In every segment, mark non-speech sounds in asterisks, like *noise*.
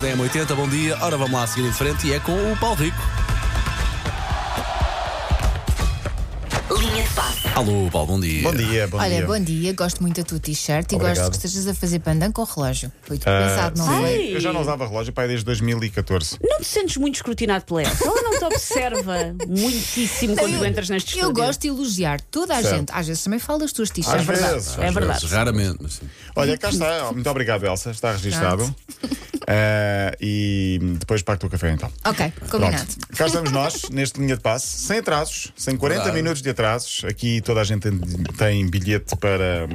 É 80 bom dia. Ora, vamos lá seguir em frente e é com o Paulo Rico. Linha de passe. Alô, Paulo, bom dia. Bom dia, bom Olha, dia. bom dia, gosto muito da tua t-shirt e Obrigado. gosto que estejas a fazer pandan com o relógio. Foi tudo Ah, pensado, não sim, foi? Eu já não usava relógio pai desde 2014. Não te sentes muito escrutinado pela Elsa? Ela não te observa muitíssimo quando tu entras neste Eu estúdio. gosto de elogiar toda a Certo. gente. Às vezes também falo das tuas t-shirts. Às verdade. vezes. É Às verdade. vezes, raramente, mas sim. Olha, cá está. Muito obrigado, Elsa. Está registado. *laughs* Ah, e depois pago o café então. Ok, combinado. Pronto. Cá estamos nós, *laughs* neste linha de passe, sem atrasos, sem 40 Verdade. minutos de atrasos. Aqui toda a gente tem, tem bilhete para,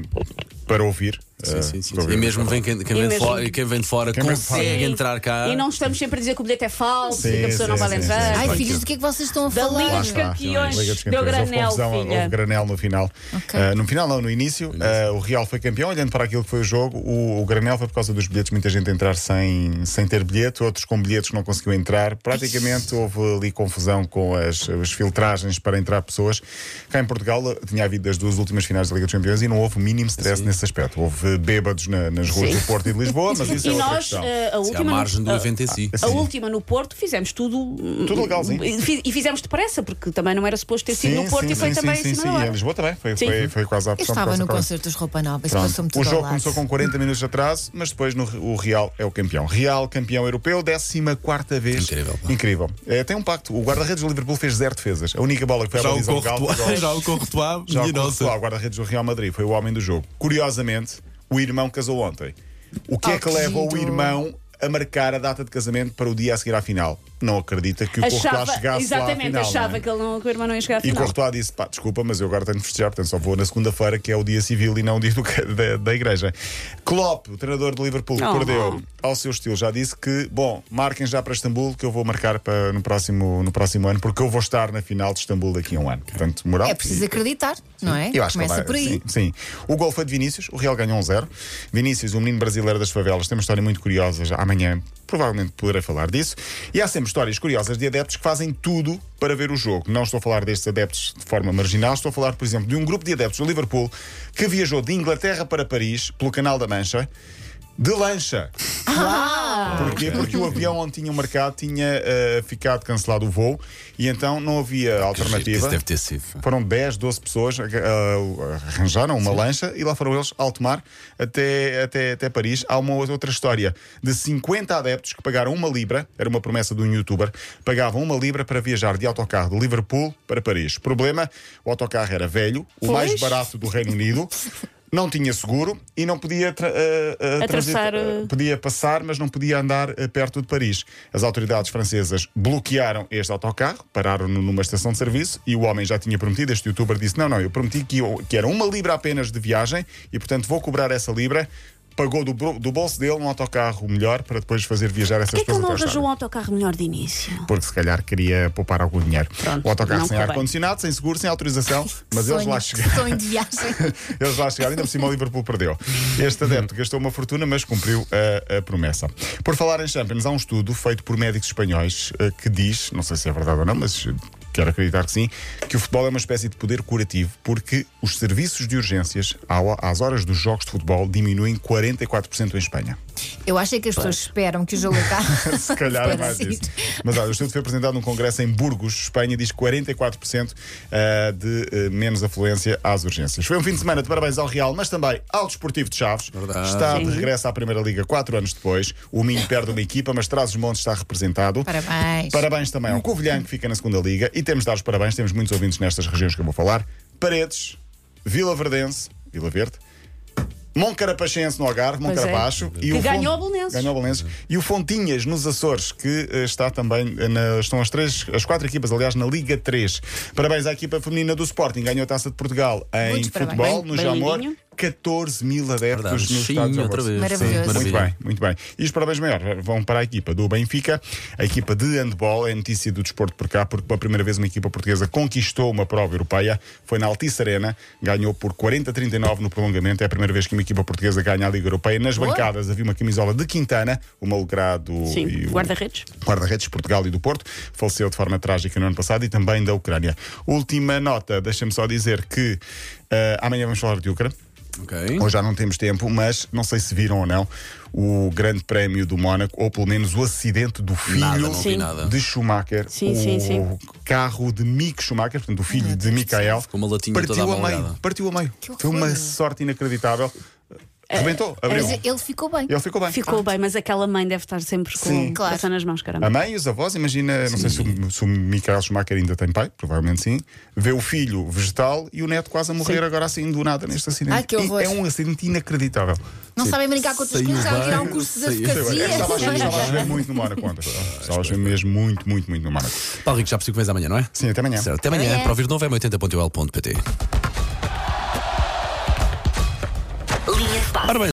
para ouvir. Sim, Ah, sim, sim. E mesmo vem quem, quem E vem, de mesmo- fora, quem vem de fora Quem consegue Sim. entrar cá. E não estamos sempre a dizer que o bilhete é falso Sim, e que a pessoa sim, não vai sim, entrar. Ai, filhos, do que é que vocês estão a Da falar? Liga dos. Campeões. Liga dos Deu Campeões. Houve granel, confusão, houve granel no final. Ah, no final, não, no início, ah, o Real foi campeão. Olhando para aquilo que foi o jogo, o, o granel foi por causa dos bilhetes. Muita gente entrar sem, sem ter bilhete, outros com bilhetes que não conseguiu entrar. Praticamente houve ali confusão com as, as filtragens para entrar pessoas. Cá em Portugal ah, tinha havido as duas últimas finais da Liga dos Campeões e não houve o mínimo stress nesse aspecto. Houve bêbados na- nas ruas Sim. do Porto e de Lisboa, mas isso é E outra nós, questão. eh, a Se há última. margem do a- evento em si. A Sim. última no Porto fizemos tudo. Tudo legalzinho. E fi- E fizemos depressa, porque também não era suposto ter sido Sim, no Porto sim, e foi sim, também sim, em sim, cima sim. da E hora. em Lisboa também. Foi, Sim. foi, foi quase a Eu opção estava no concerto dos Roupa Nova, isso passou-me tudo O ao jogo lado. começou com 40 minutos de atraso, mas depois no, o Real é o campeão. Real, campeão europeu, 14 vez. Incrível, pá. Incrível. É, tem um pacto. O guarda-redes do Liverpool fez zero defesas. A única bola que foi Já à o baliza Galo. Courtois, *laughs* já o Courtois, Já minha o nossa. Courtois, o guarda-redes do Real Madrid, foi o homem do jogo. Curiosamente, o irmão casou ontem. O que é que que leva o irmão a marcar a data de casamento para o dia a seguir à final? Não acredita que o Courtois Achava, chegasse lá à exatamente, final. achava é? que, ele não, que o irmão não ia chegar à E o final. Courtois disse: pá, desculpa, mas eu agora tenho de festejar, portanto só vou na segunda-feira, que é o dia civil e não o dia do, *laughs* da, da igreja. Klopp, o treinador do Liverpool, que Oh. perdeu ao seu estilo, já disse que, bom, marquem já para Istambul, que eu vou marcar para, no, próximo, no próximo ano, porque eu vou estar na final de Istambul daqui a um ano. Portanto, moral. É preciso acreditar, não é? Eu acho Começa que ele por vai, aí. Sim, sim. O gol foi de Vinícius, o Real ganhou um zero. Vinícius, o menino brasileiro das favelas, tem uma história muito curiosa. Já amanhã provavelmente poderei falar disso. E há sempre histórias curiosas de adeptos que fazem tudo para ver o jogo. Não estou a falar destes adeptos de forma marginal, estou a falar, por exemplo, de um grupo de adeptos do Liverpool que viajou de Inglaterra para Paris pelo Canal da Mancha. De lancha. Porquê? Porque o avião onde tinham marcado tinha eh, ficado cancelado o voo e então não havia alternativa. Isso deve ter sido. Foram 10, 12 pessoas uh, uh, arranjaram uma lancha e lá foram eles alto mar até, até, até Paris. Há uma outra história de 50 adeptos que pagaram uma libra, era uma promessa de um youtuber, pagavam uma libra para viajar de autocarro de Liverpool para Paris. Problema: o autocarro era velho, o mais Pois. barato do Reino Unido. *laughs* Não tinha seguro e não podia tra- uh, uh, Atravessar, uh, podia passar, mas não podia andar uh, perto de Paris. As autoridades francesas bloquearam este autocarro, pararam-no numa estação de serviço e o homem já tinha prometido. Este youtuber disse: Não, não, eu prometi que, eu- que era uma libra apenas de viagem e, portanto, vou cobrar essa libra. Pagou do, do bolso dele um autocarro melhor para depois fazer viajar essas Porquê que pessoas ele não até ao arranjou um autocarro melhor de início? Porque se calhar queria poupar algum dinheiro. Pronto, o autocarro não sem ar-condicionado, sem seguro, sem autorização, *laughs* mas eles sonho, lá chegaram. sonho de viagem. *laughs* Eles lá chegaram, ainda por cima o Liverpool perdeu. Este adepto gastou uma fortuna, mas cumpriu a, a promessa. Por falar em Champions, há um estudo feito por médicos espanhóis eh, que diz, não sei se é verdade ou não, mas quero acreditar que sim, que o futebol é uma espécie de poder curativo, porque os serviços de urgências às horas dos jogos de futebol diminuem 44% em Espanha. Eu acho é que as pessoas esperam que o jogo acabe. *laughs* Se calhar é mais isso. Mas olha, o estudo foi apresentado num congresso em Burgos, Espanha, diz 44% eh, de eh, menos afluência às urgências. Foi um fim de semana de parabéns ao Real, mas também ao Desportivo de Chaves. Verdade. Está de regresso à Primeira Liga quatro anos depois. O Minho perde uma equipa, mas traz os montes está representado. Parabéns. Parabéns também ao Covilhã, que fica na segunda Liga. E temos de dar os parabéns, temos muitos ouvintes nestas regiões que eu vou falar. Paredes, Vila Verdense, Vila Verde. Moncarapachense no Algarve, é. Moncarapacho. e Que o ganhou o Belenenses. Ganhou o Belenenses. E o Fontinhas nos Açores, que eh, está também eh, na, estão as três, as quatro equipas, aliás, na Liga 3. Parabéns à equipa feminina do Sporting, ganhou a taça de Portugal em Muitos futebol, Bem- no bem Jamor. Lindinho. 14 mil adeptos Verdade, nos sim, Estados outra vez. Maravilhoso. Sim, muito bem, muito bem. E os parabéns maiores vão para a equipa do Benfica, a equipa de handball, é notícia do desporto por cá, porque pela primeira vez uma equipa portuguesa conquistou uma prova europeia, foi na Altice Arena, ganhou por 40-39 no prolongamento, é a primeira vez que uma equipa portuguesa ganha a Liga Europeia. Nas Boa. bancadas havia uma camisola de Quintana, o Malgrado Sim, e o guarda-redes. guarda-redes de Portugal e do Porto, faleceu de forma trágica no ano passado e também da Ucrânia. Última nota, deixa-me só dizer que eh, amanhã vamos falar de Ucrânia. Ok. Hoje já não temos tempo, mas não sei se viram ou não o Grande Prémio do Mónaco, ou pelo menos o acidente do filho Nada, de Schumacher. Sim, o sim, sim. carro de Mick Schumacher, portanto, o filho de Michael, partiu a meio. Partiu a meio. Foi uma sorte inacreditável. Rebentou, abriu. Mas ele ficou bem. Ele ficou bem. Ficou bem, mas aquela mãe deve estar sempre com Sim. Claro. coração nas mãos, caramba. A mãe e os avós, imagina, não sei se o, se o Michael Schumacher ainda tem pai, provavelmente sim, vê o filho vegetal e o neto quase a morrer agora assim do nada neste acidente. Ai, que horror. E é um acidente inacreditável. Não sabem brincar com outras Saiu coisas, já bem, tirar um curso de saiu. advocacia. Estava a chover- estava a chover *laughs* muito no Mónaco ontem. Estava a chover mesmo muito, muito, muito no Mónaco. Paulo Rico, já percebi que vens amanhã, não é? Sim, até amanhã. Certo. Até amanhã, Amanhã. para ouvir de novo é 80.ol.pt.